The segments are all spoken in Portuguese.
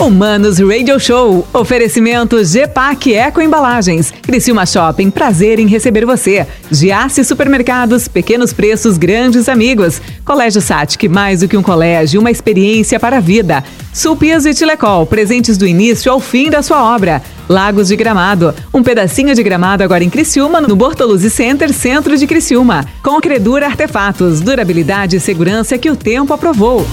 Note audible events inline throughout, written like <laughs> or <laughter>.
Humanos Radio Show. Oferecimento GPAC Eco Embalagens. Criciúma Shopping, prazer em receber você. Giasse Supermercados, pequenos preços, grandes amigos. Colégio Satic, mais do que um colégio, uma experiência para a vida. Sulpias e Tilecol, presentes do início ao fim da sua obra. Lagos de Gramado, um pedacinho de gramado agora em Criciúma, no Bortoluzzi Center, centro de Criciúma. Com Credura Artefatos, durabilidade e segurança que o tempo aprovou.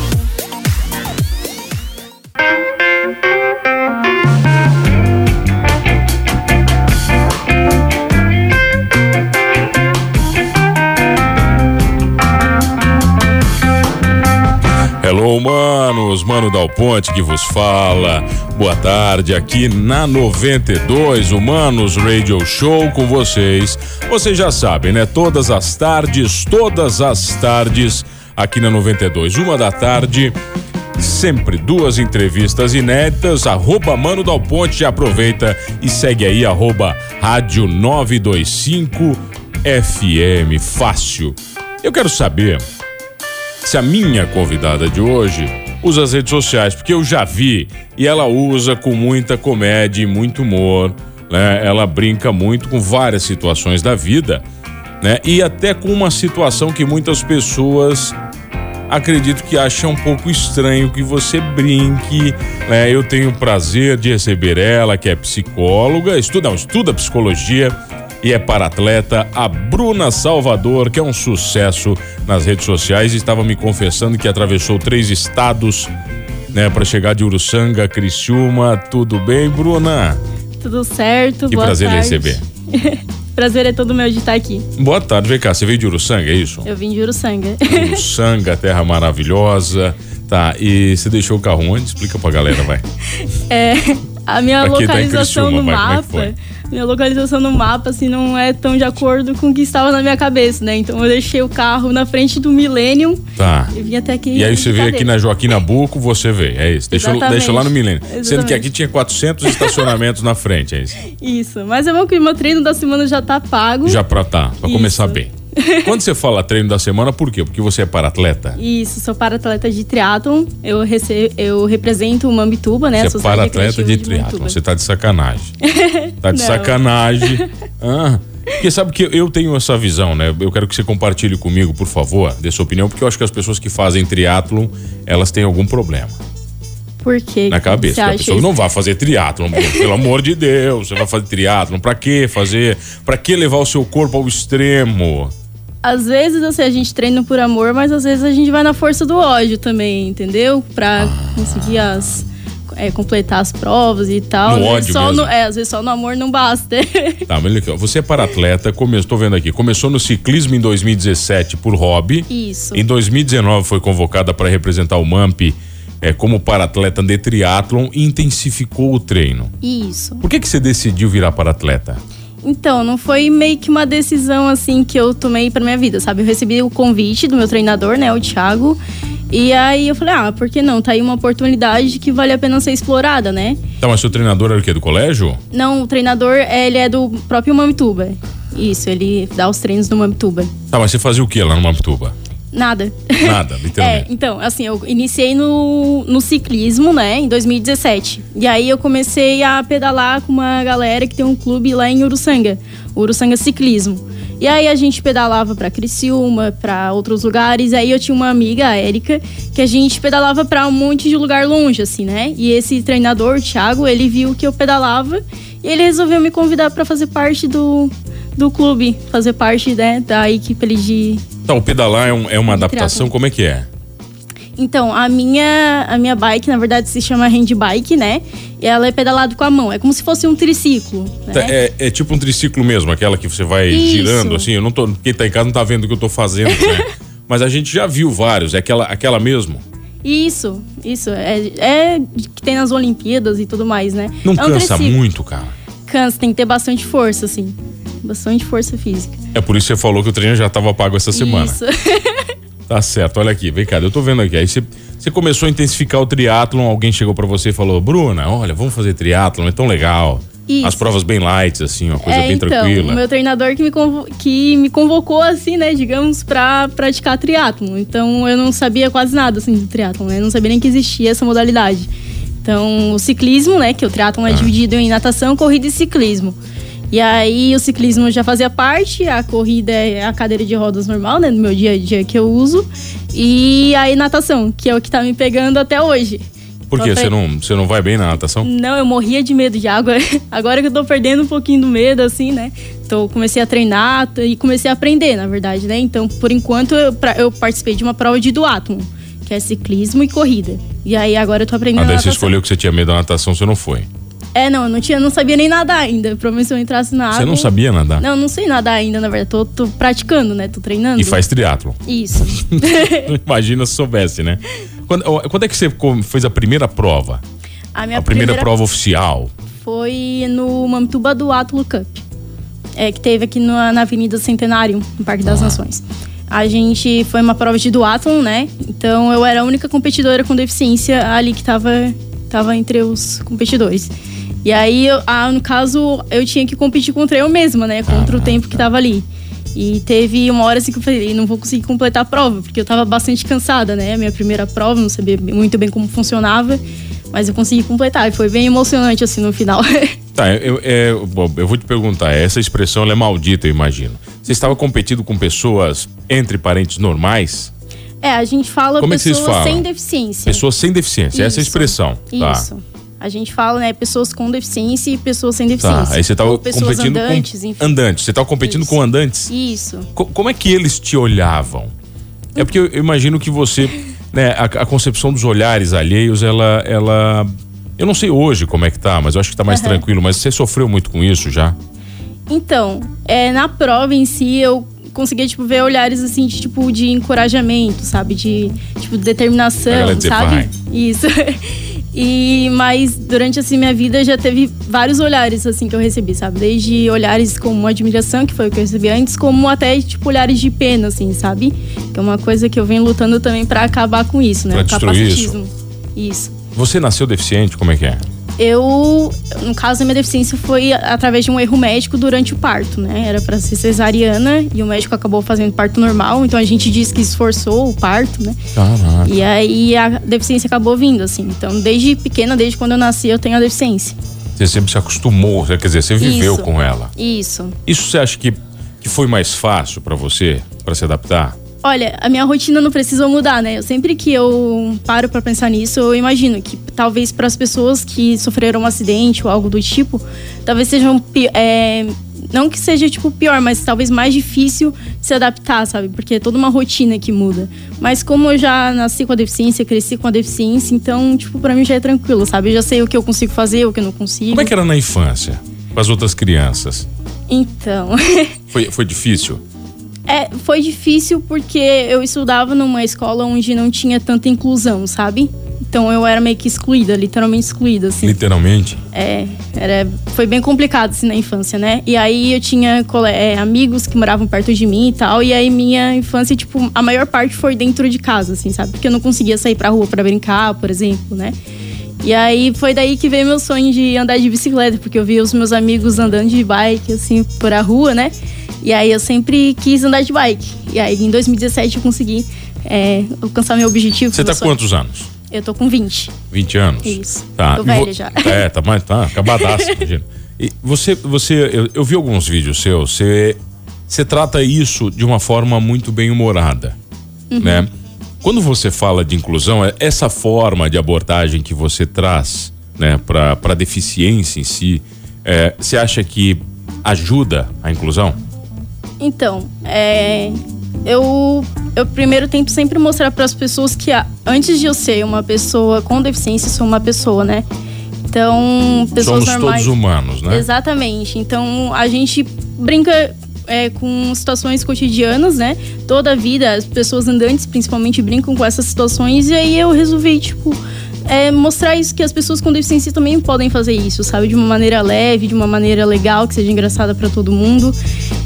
Hello, manos, Mano Dal Ponte que vos fala. Boa tarde, aqui na 92, o Manos Radio Show com vocês. Vocês já sabem, né? Todas as tardes, todas as tardes, aqui na 92, uma da tarde. Sempre duas entrevistas inéditas. Arroba Mano Dal Ponte, aproveita e segue aí, arroba Rádio 925 FM. Fácil. Eu quero saber se a minha convidada de hoje usa as redes sociais, porque eu já vi e ela usa com muita comédia e muito humor, né? Ela brinca muito com várias situações da vida, né? E até com uma situação que muitas pessoas acredito que acham um pouco estranho que você brinque, né? Eu tenho o prazer de receber ela, que é psicóloga, estuda, não, estuda psicologia e é para atleta a Bruna Salvador, que é um sucesso nas redes sociais estava me confessando que atravessou três estados, né, para chegar de Uruçanga Criciúma. Tudo bem, Bruna? Tudo certo, Que boa prazer tarde. receber. <laughs> prazer é todo meu de estar aqui. Boa tarde, vem cá, você veio de Uruçanga, é isso? Eu vim de Uruçanga. Uruçanga, <laughs> terra maravilhosa. Tá, e você deixou o carro onde? Explica pra galera, vai. É, a minha quem tá localização Criciúma, no vai, é mapa, minha localização no mapa assim não é tão de acordo com o que estava na minha cabeça, né? Então eu deixei o carro na frente do Millennium Tá. e vim até aqui. E aí você veio aqui na Joaquim Nabuco, você veio, é isso. Deixa, Exatamente. deixa lá no Milênio. Sendo que Exatamente. aqui tinha 400 estacionamentos na frente, é isso. <laughs> Isso, mas é bom que o meu treino da semana já tá pago. Já pra tá, pra Isso. começar bem. <laughs> Quando você fala treino da semana, por quê? Porque você é para-atleta? Isso, sou para-atleta de triatlon. Eu, rece... eu represento o Mambituba, né? Você é para-atleta de Mambituba. triatlon. Você tá de sacanagem. <laughs> Tá de Não. sacanagem. <laughs> Ah, porque sabe que eu tenho essa visão, né? Eu quero que você compartilhe comigo, por favor, dessa opinião, porque eu acho que as pessoas que fazem triatlon, elas têm algum problema Por quê? na cabeça. A pessoa isso? não vai fazer triatlon, pelo amor de Deus. Você vai fazer triatlon, pra quê fazer? Pra que levar o seu corpo ao extremo? Às vezes, assim, a gente treina por amor, mas às vezes a gente vai na força do ódio também, entendeu? Pra conseguir as. é, completar as provas e tal. No vezes ódio só mesmo. no- é, às vezes só no amor não basta. <laughs> Tá, mas aqui, ó. Você é para-atleta, tô vendo aqui, começou no ciclismo em 2017 por hobby. Isso. Em 2019 foi convocada para representar o MAMP é, como para-atleta de triatlon e intensificou o treino. Isso. Por que, que você decidiu virar para-atleta? Então, não foi meio que uma decisão assim que eu tomei pra minha vida, sabe? Eu recebi o convite do meu treinador, né, o Thiago. E aí eu falei, ah, por que não? Tá aí uma oportunidade que vale a pena ser explorada, né? Tá, mas seu treinador era o quê? Do colégio? Não, o treinador, é, ele é do próprio Mamituba. Isso, ele dá os treinos no Mamituba. Tá, mas você fazia o quê lá no Mamptuba? Nada. Nada, <laughs> É, literalmente. então, assim, eu iniciei no, no ciclismo, né, em 2017. E aí eu comecei a pedalar com uma galera que tem um clube lá em Uruçanga, Uruçanga Ciclismo. E aí a gente pedalava pra Criciúma, pra outros lugares. Aí eu tinha uma amiga, a Érica, que a gente pedalava pra um monte de lugar longe, assim, né? E esse treinador, o Thiago, ele viu que eu pedalava e ele resolveu me convidar pra fazer parte do, do clube, fazer parte, né, da equipe de Tá, o pedalar é, um- é uma adaptação, como é que é? Então, a minha, a minha bike, na verdade, se chama hand bike, né? E ela é pedalado com a mão. É como se fosse um triciclo, né? Tá, É, é tipo um triciclo mesmo, aquela que você vai Isso. girando assim. Eu não tô. Quem tá em casa não tá vendo o que eu tô fazendo, né? <laughs> Mas a gente já viu vários, é aquela, aquela mesmo. Isso, isso. É, é que tem nas Olimpíadas e tudo mais, né? Não é um cansa triciclo. muito, cara. Cansa, tem que ter bastante força, assim. Bastante força física. É por isso que você falou que o treino já tava pago essa semana. Isso. <laughs> Tá certo, olha aqui, vem cá, eu tô vendo aqui. Aí você, você começou a intensificar o triatlon, alguém chegou pra você e falou: Bruna, olha, vamos fazer triatlon, é tão legal. Isso. As provas bem light, assim, uma coisa é, bem então, tranquila. o meu treinador que me, que me convocou, assim, né, digamos, pra praticar triatlon. Então, eu não sabia quase nada, assim, do triatlon, né? Eu não sabia nem que existia essa modalidade. Então, o ciclismo, né, que o triatlon é Ah. dividido em natação, corrida e ciclismo. E aí, o ciclismo já fazia parte, a corrida é a cadeira de rodas normal, né, no meu dia a dia que eu uso. E aí, natação, que é o que tá me pegando até hoje. Por quê? Tô Você não, você não vai bem na natação? Não, eu morria de medo de água. <laughs> Agora que eu tô perdendo um pouquinho do medo, assim, né? Então, comecei a treinar e comecei a aprender, na verdade, né? Então, por enquanto, eu, eu participei de uma prova de duatlon, que é ciclismo e corrida. E aí, agora eu tô aprendendo Ah, daí você natação. escolheu que você tinha medo da natação, você não foi. É, não, eu não, tinha, não sabia nem nadar ainda. Provavelmente se eu entrasse na água... Você não sabia nadar? Não, não sei nadar ainda, na verdade. Tô, tô praticando, né? Tô treinando. E faz triatlo. Isso. <laughs> Imagina se soubesse, né? Quando, quando é que você fez a primeira prova? A minha a primeira, prova oficial? foi no Mamtuba do Atlo Cup, é, que teve aqui na, na Avenida Centenário, no Parque das Nações. A gente foi uma prova de duatlon, né? Então eu era a única competidora com deficiência ali que tava, tava entre os competidores. E aí, eu- ah, no caso, eu tinha que competir contra eu mesma, né? Contra o tempo que tava ali. E teve uma hora assim que eu falei, não vou conseguir completar a prova, porque eu tava bastante cansada, né? A minha primeira prova, não sabia muito bem como funcionava, mas eu consegui completar. E foi bem emocionante, assim, no final. <laughs> Tá, eu, é, bom, eu vou te perguntar, essa expressão é maldita, eu imagino. Você estava competindo com pessoas entre parentes normais? é, a gente fala Como é que vocês pessoas falam? sem deficiência. Pessoas sem deficiência, essa é a Isso. expressão. Tá. Isso. A gente fala, né, pessoas com deficiência e pessoas sem Tá, deficiência. aí você Ou pessoas competindo andantes, com enfim. andantes. Você estava competindo Isso. com andantes? Isso. Co- como é que eles te olhavam? É porque eu imagino que você, né, a, a concepção dos olhares alheios, ela, ela, eu não sei hoje como é que tá, mas eu acho que tá mais Aham. tranquilo. Mas você sofreu muito com isso já? Então, é, na prova em si, eu conseguia, tipo, ver olhares, assim, de, tipo, de encorajamento, sabe? De, tipo, determinação, sabe? "Vai." Isso. <laughs> E, mas durante, assim, minha vida já teve vários olhares, assim, que eu recebi, sabe? Desde olhares como admiração, que foi o que eu recebi antes, como até, tipo, olhares de pena, assim, sabe? Que é uma coisa que eu venho lutando também pra acabar com isso, né? Pra o destruir isso. capacitismo. Isso. Você nasceu deficiente? Como é que é? Eu, no caso, a minha deficiência foi através de um erro médico durante o parto, né? Era pra ser cesariana e o médico acabou fazendo parto normal, então a gente diz que esforçou o parto, né? Caraca. E aí a deficiência acabou vindo, assim. Então, desde pequena, desde quando eu nasci, eu tenho a deficiência. Você sempre se acostumou, quer dizer, você viveu Isso. com ela. Isso. Isso você acha que, que foi mais fácil pra você, pra se adaptar? Olha, a minha rotina não precisou mudar, né? Eu sempre que eu paro pra pensar nisso, eu imagino que talvez para as pessoas que sofreram um acidente ou algo do tipo, talvez sejam é, não que seja tipo pior, mas talvez mais difícil se adaptar, sabe? Porque é toda uma rotina que muda. Mas como eu já nasci com a deficiência, cresci com a deficiência, então tipo para mim já é tranquilo, sabe? Eu já sei o que eu consigo fazer, o que eu não consigo. Como é que era na infância? Com as outras crianças? Então, Foi, foi difícil? É, foi difícil porque eu estudava numa escola onde não tinha tanta inclusão, sabe? Então eu era meio que excluída, literalmente excluída, assim. Literalmente? É, era, foi bem complicado assim na infância, né? E aí eu tinha é, amigos que moravam perto de mim e tal, e aí minha infância, tipo, a maior parte foi dentro de casa, assim, sabe? Porque eu não conseguia sair pra rua pra brincar, por exemplo, né? E aí foi daí que veio meu sonho de andar de bicicleta, porque eu via os meus amigos andando de bike, assim, por a rua, né? E aí eu sempre quis andar de bike. E aí em 2017 eu consegui é, alcançar meu objetivo. Você tá sonho. quantos anos? Eu tô com 20. 20 anos? Isso. Tá. Tô velha já. É, tá, mas tá <laughs> acabadaço, imagina. E você, você eu, eu vi alguns vídeos seus, você, você trata isso de uma forma muito bem humorada, Uhum. né? Quando você fala de inclusão, é essa forma de abordagem que você traz, né, para para deficiência em si, é, você acha que ajuda a inclusão? Então, é, eu, eu primeiro tento sempre mostrar para as pessoas que antes de eu ser uma pessoa com deficiência, eu sou uma pessoa, né? Então, pessoas Somos normais. todos humanos, né? Exatamente. Então, a gente brinca é, com situações cotidianas, né? Toda a vida, as pessoas andantes principalmente brincam com essas situações. E aí eu resolvi, tipo, é, mostrar isso, que as pessoas com deficiência também podem fazer isso, sabe? De uma maneira leve, de uma maneira legal, que seja engraçada para todo mundo.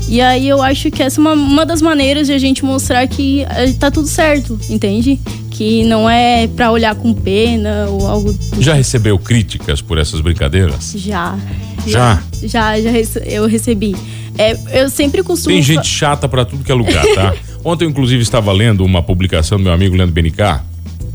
E aí eu acho que essa é uma, uma das maneiras de a gente mostrar que eh, tá tudo certo, entende? Que não é pra olhar com pena ou algo do Já recebeu críticas por essas brincadeiras? já. Já? Já, já eu recebi. É, eu sempre costumo. Tem gente chata pra tudo que é lugar, tá? <laughs> Ontem eu, inclusive, estava lendo uma publicação do meu amigo Leandro Benicá.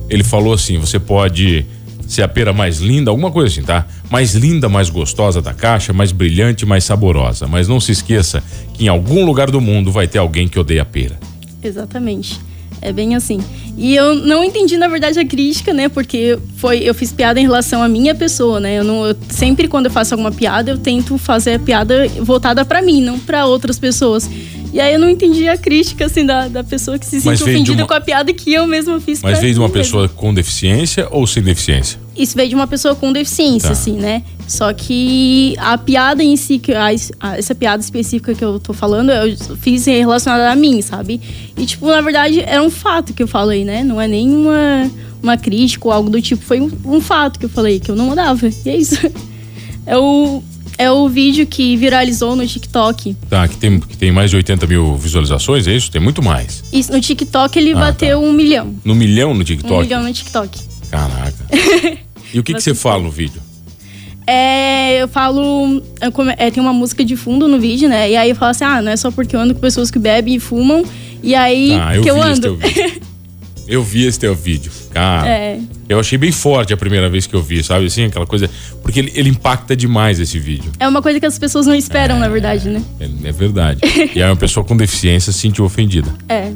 Ele falou assim: você pode ser a pera mais linda, alguma coisa assim, tá? Mais linda, mais gostosa da caixa, mais brilhante, mais saborosa. Mas não se esqueça que em algum lugar do mundo vai ter alguém que odeia pera. Exatamente. É bem assim. E eu não entendi, na verdade, a crítica, né? Porque foi, eu fiz piada em relação à minha pessoa, né? Eu não, eu, sempre quando eu faço alguma piada, eu tento fazer a piada voltada para mim, não para outras pessoas. E aí eu não entendi a crítica, assim, da, da pessoa que se sentiu ofendida uma... com a piada que eu mesma fiz. Mas veio de uma pessoa mesmo. com deficiência ou sem deficiência? Isso veio de uma pessoa com deficiência, tá. assim, né? Só que a piada em si, a, a, essa piada específica que eu tô falando, eu fiz relacionada a mim, sabe? E, tipo, na verdade, era um fato que eu falei, né? Não é nenhuma uma crítica ou algo do tipo. Foi um, um fato que eu falei, que eu não mudava. E é isso. <laughs> É o, é o vídeo que viralizou no TikTok. Tá, que tem, que tem mais de 80 mil visualizações, é isso? Tem muito mais. Isso, no TikTok ele ah, bateu tá. um milhão. No milhão no TikTok? Um milhão no TikTok. Caraca. <laughs> e o que, que você fala no vídeo? É, eu falo. Eu come, é, tem uma música de fundo no vídeo, né? E aí eu falo assim: ah, não é só porque eu ando com pessoas que bebem e fumam, e aí ah, eu que eu ando. <laughs> Eu vi esse teu vídeo. Cara, é. eu achei bem forte a primeira vez que eu vi, sabe? Assim, aquela coisa. Porque ele, ele impacta demais esse vídeo. É uma coisa que as pessoas não esperam, é, na verdade, né? É, é verdade. e aí uma pessoa com deficiência se sentiu ofendida. É.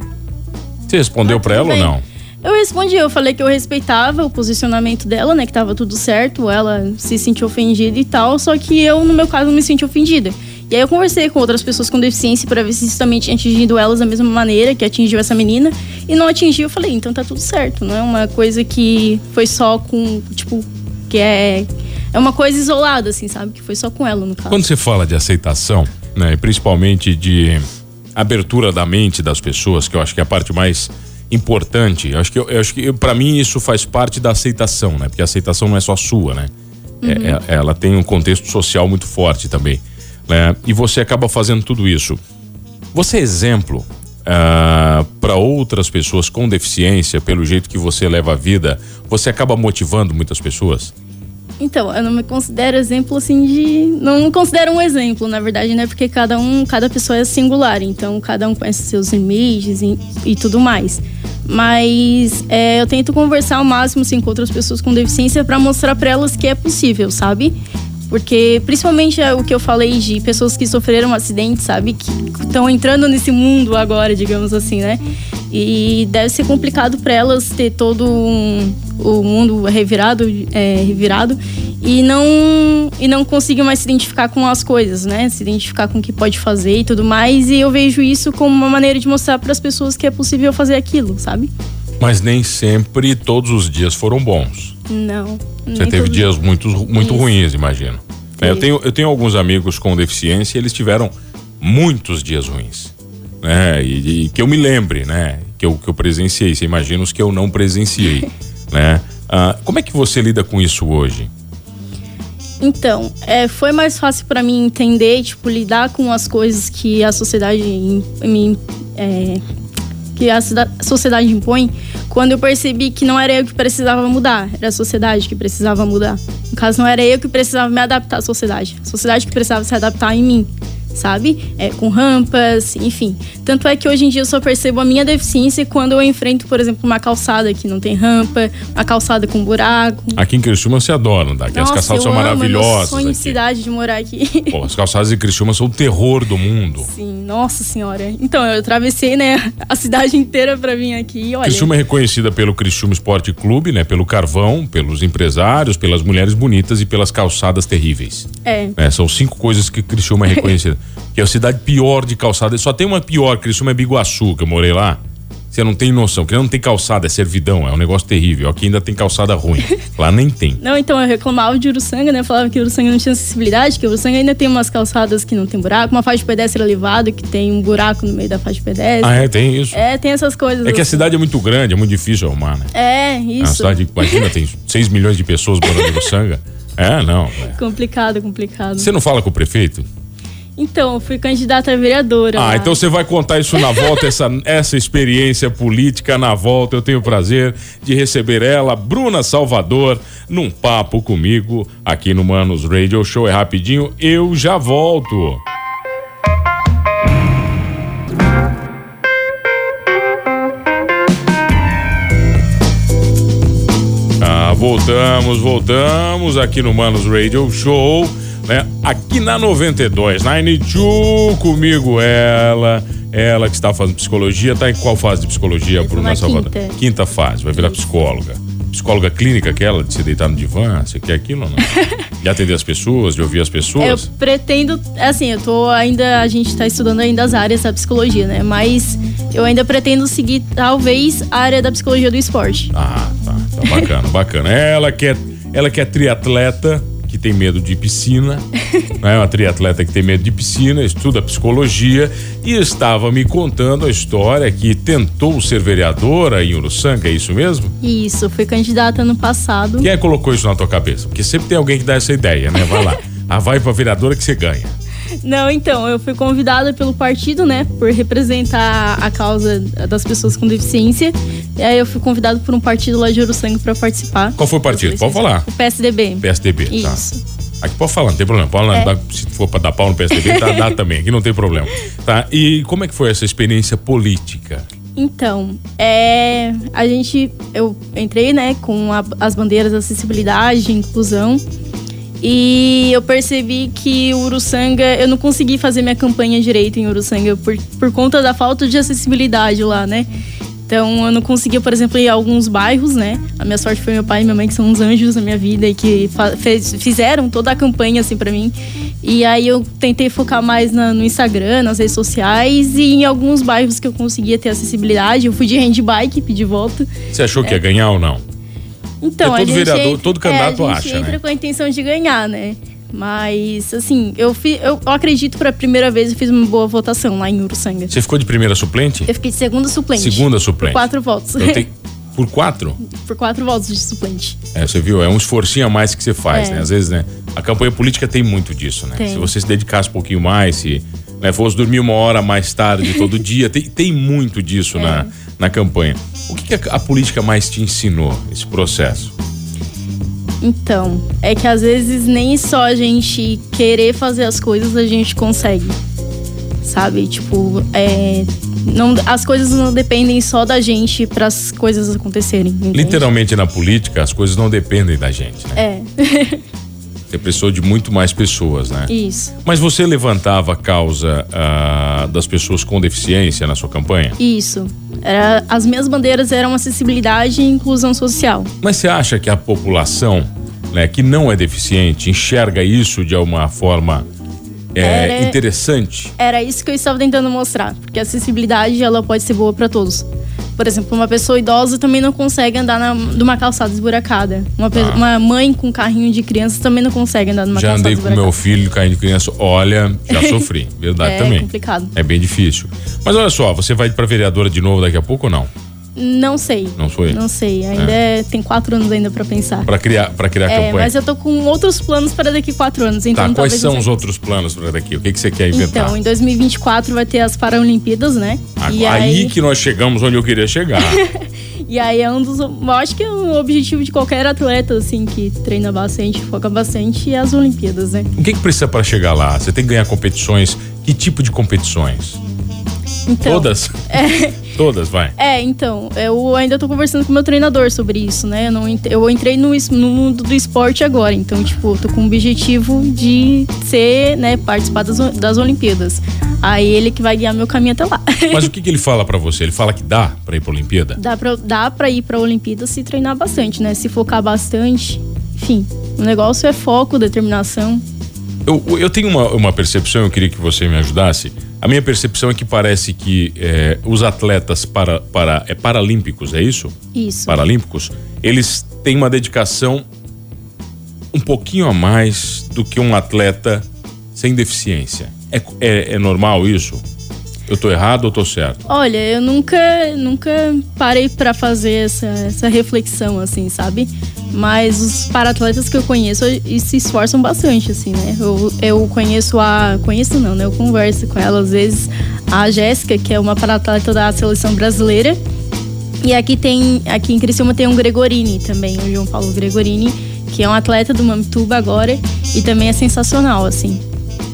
Você respondeu para ela bem. ou não? Eu respondi, eu falei que eu respeitava o posicionamento dela, né? Que tava tudo certo, ela se sentiu ofendida e tal, só que eu, no meu caso, não me senti ofendida. E aí eu conversei com outras pessoas com deficiência para ver se isso também tinha atingido elas da mesma maneira que atingiu essa menina. E não atingiu, eu falei, então tá tudo certo. Não é uma coisa que foi só com, tipo, que é. É uma coisa isolada, assim, sabe? Que foi só com ela, no caso. Quando você fala de aceitação, né? Principalmente de abertura da mente das pessoas, que eu acho que é a parte mais importante. Eu acho que, eu acho que para mim isso faz parte da aceitação, né? Porque a aceitação não é só sua, né? É, uhum. É, ela tem um contexto social muito forte também né? E você acaba fazendo tudo isso. Você é exemplo uh, ah, para outras pessoas com deficiência, pelo jeito que você leva a vida, você acaba motivando muitas pessoas? Então, eu não me considero exemplo assim de. Não me considero um exemplo, na verdade, né? Porque cada um, cada pessoa é singular, então cada um conhece seus limites e, e tudo mais. Mas é, eu tento conversar ao máximo assim, com outras pessoas com deficiência para mostrar para elas que é possível, sabe? Porque, principalmente é o que eu falei de pessoas que sofreram acidentes, sabe? Que estão entrando nesse mundo agora, digamos assim, né? E deve ser complicado para elas ter todo um, o mundo revirado, é, revirado e não, e não conseguir mais se identificar com as coisas, né? Se identificar com o que pode fazer e tudo mais. E eu vejo isso como uma maneira de mostrar para as pessoas que é possível fazer aquilo, sabe? Mas nem sempre todos os dias foram bons. Não. Você teve dias muito, muito ruins, imagino. É, eu, tenho, eu tenho alguns amigos com deficiência e eles tiveram muitos dias ruins. Né? E, e, que eu me lembre, né? Que eu, que eu presenciei. Você imagina os que eu não presenciei. <laughs> né? Ah, como é que você lida com isso hoje? Então, é, foi mais fácil para mim entender, tipo, lidar com as coisas que a sociedade me, é, que a sociedade impõe, quando eu percebi que não era eu que precisava mudar, era a sociedade que precisava mudar. No caso, não era eu que precisava me adaptar à sociedade, a sociedade que precisava se adaptar em mim sabe? É, com rampas, enfim. Tanto é que hoje em dia eu só percebo a minha deficiência quando eu enfrento, por exemplo, uma calçada que não tem rampa, uma calçada com buraco. Aqui em Criciúma você adora andar, aqui as calçadas são amo, maravilhosas. É sonho de cidade de morar aqui. Pô, as calçadas de Criciúma são o terror do mundo. Sim, nossa senhora. Então, eu atravessei, né, a cidade inteira para vir aqui, olha. Criciúma é reconhecida pelo Criciúma Esporte Clube, né, pelo carvão, pelos empresários, pelas mulheres bonitas e pelas calçadas terríveis. É. é são cinco coisas que Criciúma é reconhecida. <laughs> que é a cidade pior de calçada. Só tem uma pior, Criciúma é Biguaçu, que eu morei lá. Você não tem noção, que não tem calçada, é servidão, é um negócio terrível. Aqui ainda tem calçada ruim. <laughs> Lá nem tem. Não, então eu reclamava de Uruçanga, né? Eu falava que Uruçanga não tinha acessibilidade, que Uruçanga ainda tem umas calçadas que não tem buraco, uma faixa de pedestre elevada que tem um buraco no meio da faixa de pedestre. Ah, é, tem isso. É, tem essas coisas. É que a assim. cidade é muito grande, é muito difícil arrumar, né? É, isso. A cidade, imagina, tem <laughs> 6 milhões de pessoas morando em Uruçanga. É, não. É. Complicado, complicado. Você não fala com o prefeito? Então, fui candidata a vereadora. Ah, lá. então você vai contar isso na volta, essa, <laughs> essa experiência política na volta. Eu tenho o prazer de receber ela, Bruna Salvador, num papo comigo aqui no Manos Radio Show. É rapidinho, eu já volto. voltamos, voltamos aqui no Manos Radio Show, né? Aqui na 92, 92, comigo ela, ela que está fazendo psicologia, tá em qual fase de psicologia, Bruna Salvador? Quinta. quinta fase, vai virar psicóloga. Psicóloga clínica aquela, de se deitar no divã, você quer aquilo ou não? <laughs> de atender as pessoas, de ouvir as Eu pessoas? pretendo, assim, eu tô ainda, a gente tá estudando ainda as áreas da psicologia, né? Mas eu ainda pretendo seguir, talvez, a área da psicologia do esporte. Ah, tá, tá bacana, bacana. Ela que é, ela que é triatleta, que tem medo de piscina, <laughs> né? Uma triatleta que tem medo de piscina, estuda psicologia e estava me contando a história que tentou ser vereadora em Uruçanga, é isso mesmo? Isso, fui candidata ano passado. Quem é que colocou isso na tua cabeça? Porque sempre tem alguém que dá essa ideia, né? Vai lá. <laughs> Ah, vai pra vereadora que você ganha. Não, então, eu fui convidada pelo partido, né, por representar a causa das pessoas com deficiência. E aí eu fui convidada por um partido lá de Uruçanga para participar. Qual foi o partido? Pode falar. O PSDB. PSDB, tá. Isso. Aqui pode falar, não tem problema. Pode, É. se for pra dar pau no PSDB, tá, dá <laughs> também. Aqui não tem problema. Tá? E como é que foi essa experiência política? Então, é, a gente, eu entrei, né, com a- as bandeiras de acessibilidade, inclusão, e eu percebi que o Uruçanga, eu não consegui fazer minha campanha direito em Uruçanga por, por conta da falta de acessibilidade lá, né? Então, eu não conseguia, por exemplo, ir a alguns bairros, né? A minha sorte foi meu pai e minha mãe, que são uns anjos na minha vida e que fez- fizeram toda a campanha, assim, pra mim. E aí eu tentei focar mais na- no Instagram, nas redes sociais e em alguns bairros que eu conseguia ter acessibilidade. Eu fui de handbike, pedi volta. Você achou que ia ganhar ou não? Então, Porque todo a vereador, entra- todo candidato é, a gente acha, entra né? com a intenção de ganhar, né? Mas, assim, eu, fi, eu, acredito que pela primeira vez eu fiz uma boa votação lá em Uruçanga. Você ficou de primeira suplente? Eu fiquei de segunda suplente. Segunda suplente. Por quatro votos. Eu tenho- <laughs> Por quatro? Por quatro votos de suplente. É, você viu? É um esforcinho a mais que você faz, É. né? Às vezes, né? A campanha política tem muito disso, né? Tem. Se você se dedicasse um pouquinho mais, se né, fosse dormir uma hora mais tarde todo <laughs> dia, tem, tem muito disso na, na campanha. O que, que a, a política mais te ensinou, esse processo? Então, é que às vezes nem só a gente querer fazer as coisas a gente consegue. Sabe? Tipo, é, não, as coisas não dependem só da gente para as coisas acontecerem. entende? Literalmente na política, as coisas não dependem da gente, né? É, <laughs> Você precisou de muito mais pessoas, né? isso. Mas você levantava a causa ah, das pessoas com deficiência na sua campanha? Isso. Era, as minhas bandeiras eram acessibilidade e inclusão social. Mas você acha que a população né, que não é deficiente enxerga isso de uma forma é, Era- interessante? Era isso que eu estava tentando mostrar, porque a acessibilidade ela pode ser boa para todos. Por exemplo, uma pessoa idosa também não consegue andar na, numa calçada esburacada. Uma, Ah. uma mãe com carrinho de criança também não consegue andar numa Já calçada andei com esburacada. meu filho caindo de criança, olha, já <laughs> sofri, verdade É também. complicado. É bem difícil. Mas olha só, você vai para vereadora de novo daqui a pouco ou não? Não sei. Não foi? Não sei. Ainda é- tem quatro anos ainda para pensar. Para criar, para criar É, campanha. mas eu tô com outros planos para daqui quatro anos. Então Tá, quais são os outros planos para daqui? O que, que você quer inventar? Então, em 2024 vai ter as Paralimpíadas, né? Agora, e aí... que nós chegamos onde eu queria chegar. <laughs> E aí é um dos. Eu acho que é um objetivo de qualquer atleta, assim, que treina bastante, foca bastante, é as Olimpíadas, né? o que, que precisa para chegar lá? Você tem que ganhar competições. Que tipo de competições? Então, Todas? <laughs> Todas, vai. É, então, eu ainda tô conversando com o meu treinador sobre isso, né? Eu, não, eu entrei no, no mundo do esporte agora, então, tipo, tô com o objetivo de ser, né, participar das, das Olimpíadas. Aí ele que vai guiar meu caminho até lá. <laughs> Mas o que, que ele fala pra você? Ele fala que dá pra ir pra Olimpíada? dá, pra, dá pra ir pra Olimpíada se treinar bastante, né? Se focar bastante. Enfim, o negócio é foco, determinação. Eu, eu tenho uma, uma percepção, eu queria que você me ajudasse. A minha percepção é que parece que é, os atletas para, para, é, paralímpicos, é isso? Isso. Paralímpicos, eles têm uma dedicação um pouquinho a mais do que um atleta sem deficiência. É, é, é normal isso? Eu tô errado ou tô certo? Olha, eu nunca, nunca parei pra fazer essa, essa reflexão, assim, sabe? Mas os paratletas que eu conheço e se esforçam bastante, assim, né? Eu, eu conheço a. Conheço não, né? Eu converso com ela às vezes. A Jéssica, que é uma paratleta da seleção brasileira. E aqui tem. Aqui em Criciúma tem um Gregorini também, o João Paulo Gregorini, que é um atleta do Mamituba agora. E também é sensacional, assim.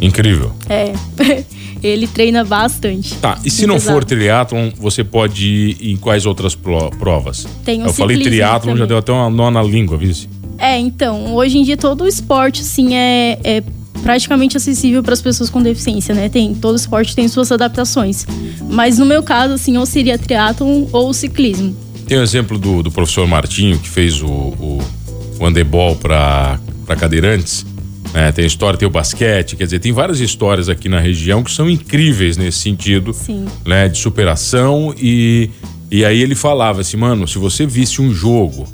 Incrível. É. <laughs> Ele treina bastante. Tá, e se não Pesado. for triatlon, você pode ir em quais outras pro- provas? Tem o Eu falei triatlon, já também. deu até uma nó na língua, viu? É, então, hoje em dia todo o esporte, assim, é, é praticamente acessível para as pessoas com deficiência, né? Tem, todo esporte tem suas adaptações. Mas no meu caso, assim, ou seria triatlon ou ciclismo. Tem o exemplo do, do professor Martinho, que fez o, o, o handebol para cadeirantes. Né? tem a história, tem o basquete, quer dizer, tem várias histórias aqui na região que são incríveis nesse sentido, Sim. né? De superação e, e aí ele falava assim, mano, se você visse um jogo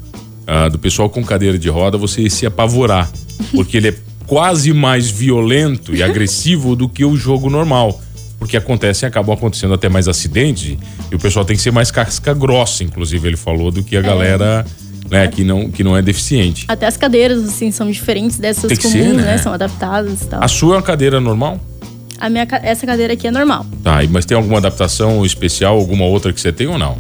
ah, do pessoal com cadeira de roda, você ia se apavorar, <laughs> porque ele é quase mais violento e agressivo do que o jogo normal. Porque acontecem, acabam acontecendo até mais acidentes e o pessoal tem que ser mais casca grossa, inclusive ele falou, do que a galera né, que, não, que não é deficiente. Até as cadeiras, assim, são diferentes dessas comuns, ser, né? né? São adaptadas e tal. A sua é uma cadeira normal? A minha, essa cadeira aqui é normal. Tá, mas tem alguma adaptação especial, alguma outra que você tem ou não?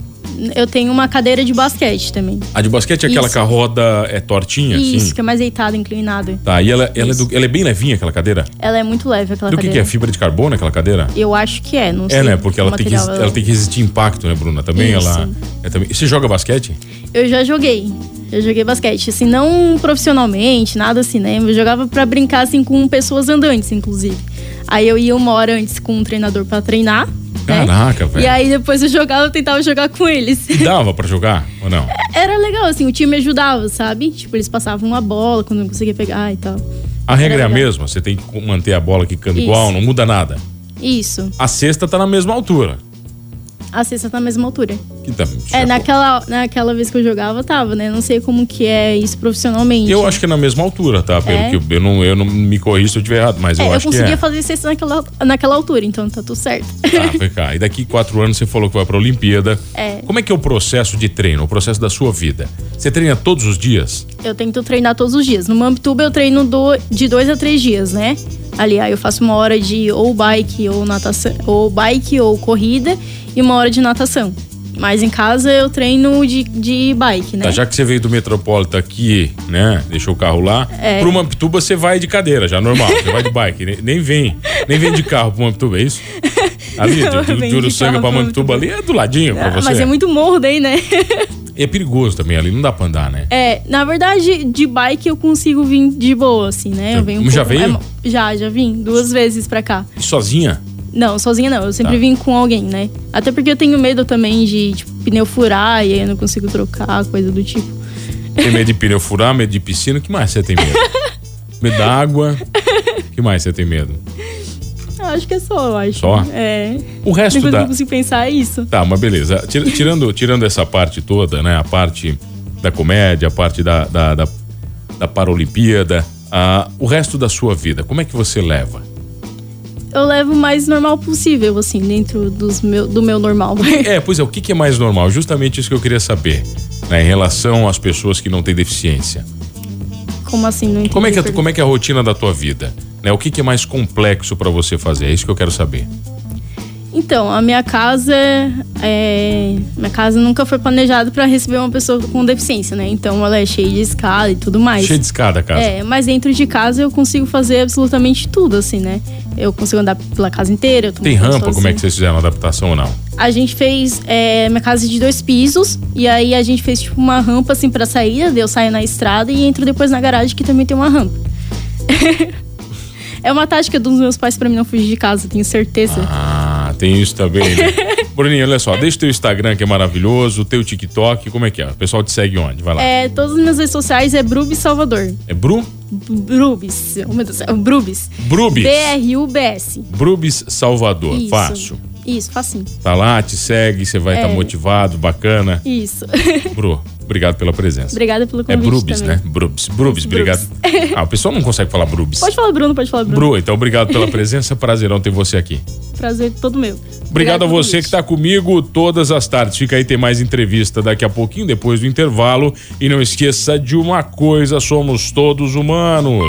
Eu tenho uma cadeira de basquete também. A de basquete é aquela Isso. que a roda é tortinha, Isso, assim? que é mais deitada, inclinada. Tá, e ela, ela, é do- ela é bem levinha, aquela cadeira? Ela é muito leve, aquela Do que, que cadeira. é? Fibra de carbono, aquela cadeira? Eu acho que é, não sei. É, né? Porque ela tem, que, material. ela tem que resistir impacto, né, Bruna? Também Isso. ela. É também... Você joga basquete? Eu já joguei. Eu joguei basquete, assim, não profissionalmente, nada assim, né? Eu jogava pra brincar, assim, com pessoas andantes, inclusive. Aí eu ia uma hora antes com um treinador pra treinar. Né? Caraca, velho. E aí depois eu jogava, eu tentava jogar com eles. E dava pra jogar ou não? <laughs> Era legal, assim, o time ajudava, sabe? Tipo, eles passavam uma bola quando eu não conseguia pegar e tal. A regra é a legal. mesma, você tem que manter a bola quicando Isso. igual, não muda nada. Isso. A cesta tá na mesma altura. A cesta tá na mesma altura. Que tá- É, naquela, naquela vez que eu jogava, tava, né? Não sei como que é isso profissionalmente. Eu acho que é na mesma altura, tá? Pelo É? que eu, eu não, eu não me corrijo se eu estiver errado, mas É, eu eu acho que conseguia é. fazer cesta naquela, naquela altura, então tá tudo certo. Tá, vem cá. E daqui quatro anos você falou que vai pra Olimpíada. É. Como é que é o processo de treino, o processo da sua vida? Você treina todos os dias? Eu tento treinar todos os dias. No Mamptuba eu treino do, de dois a três dias, né? Ali, aí eu faço uma hora de ou bike ou natação, ou bike ou corrida e uma hora de natação. Mas em casa eu treino de, de bike, né? Tá, já que você veio do Metropolitan aqui, né? Deixou o carro lá. É. Pro Mampituba você vai de cadeira, já normal. Você vai de bike. Nem, nem vem. Nem vem de carro pro Mampituba, é isso? <laughs> Ali, Não, de, de, Uruçanga pra pro Mampituba ali é do ladinho pra Ah, você. Mas é muito morro daí, né? <laughs> E é perigoso também ali, não dá pra andar, né? É, na verdade, de bike eu consigo vir de boa, assim, né? Eu venho um Já pouco- veio? é, já, já vim duas vezes pra cá. E sozinha? Não, sozinha não. Eu sempre Tá. vim com alguém, né? Até porque eu tenho medo também de, tipo, pneu furar e aí eu não consigo trocar, coisa do tipo. Tem medo de <laughs> pneu furar, medo de piscina, o que mais você tem medo? <laughs> medo da água. O que mais você tem medo? Eu acho que é só, eu acho. Só? É. O resto eu da. não consigo pensar é isso. Tá, mas beleza. Tira- Tirando, tirando essa parte toda, né? A parte da comédia, a parte da, da, da, da Paralimpíada, ah, o resto da sua vida, como é que você leva? Eu levo o mais normal possível, assim, dentro dos meu, do meu normal. <laughs> É, pois é, o que, que é mais normal? Justamente isso que eu queria saber, né? Em relação às pessoas que não têm deficiência. Como assim? Não entendi Como é que, a é, como é que é a rotina da tua vida? Né? O que, que é mais complexo pra você fazer? É isso que eu quero saber. Então, a minha casa é... Minha casa nunca foi planejada pra receber uma pessoa com deficiência, né? Então ela é cheia de escada e tudo mais. Cheio de escada, casa. É, mas dentro de casa eu consigo fazer absolutamente tudo, assim, né? Eu consigo andar pela casa inteira. Tem rampa? Como é que vocês fizeram a adaptação ou não? A gente fez é, minha casa de dois pisos e aí a gente fez tipo uma rampa assim pra saída, eu saio na estrada e entro depois na garagem que também tem uma rampa. <laughs> é uma tática dos meus pais pra mim não fugir de casa, tenho certeza. Ah, tem isso também, né? <laughs> Bruninho, olha só, deixa o teu Instagram que é maravilhoso, o teu TikTok, como é que é? O pessoal te segue onde? Vai lá. É, todas as minhas redes sociais é Brubis Salvador. É Bru? Brubis. Oh, meu Deus, é Brubis. Brubis. B-R-U-B-S. Brubis Salvador. Isso. Fácil. Isso, facinho. Tá lá, te segue, você vai estar É. motivado, bacana. Isso. Bru, <laughs> obrigado pela presença. Obrigada pelo É convite Brubis, também. né? Brubis. Brubis, Brubis. obrigado. <laughs> Ah, o pessoal não consegue falar Brubis. Pode falar Bruno, pode falar Bruno. Bru, então obrigado pela presença, prazerão ter você aqui. Prazer todo meu. Obrigado a pelo você que está comigo todas as tardes. Fica aí, tem mais entrevista daqui a pouquinho, depois do intervalo. E não esqueça de uma coisa: somos todos humanos.